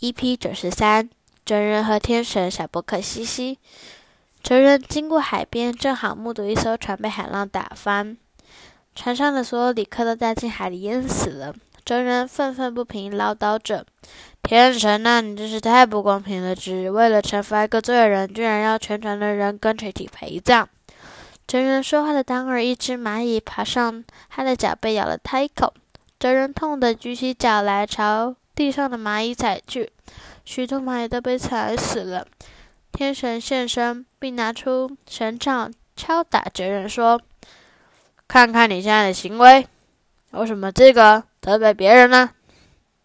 EP 九十三，真人和天神小波克西西。真人经过海边，正好目睹一艘船被海浪打翻，船上的所有旅客都掉进海里淹死了。真人愤愤不平，唠叨着：“天神啊，你真是太不公平了！只为了惩罚一个罪人，居然要全船的人跟着一起陪葬。”真人说话的当儿，一只蚂蚁爬上他的脚，被咬了他一口。真人痛得举起脚来朝。地上的蚂蚁踩去，许多蚂蚁都被踩死了。天神现身，并拿出神杖敲打哲人，说：“看看你现在的行为，为什么这个责备别人呢？”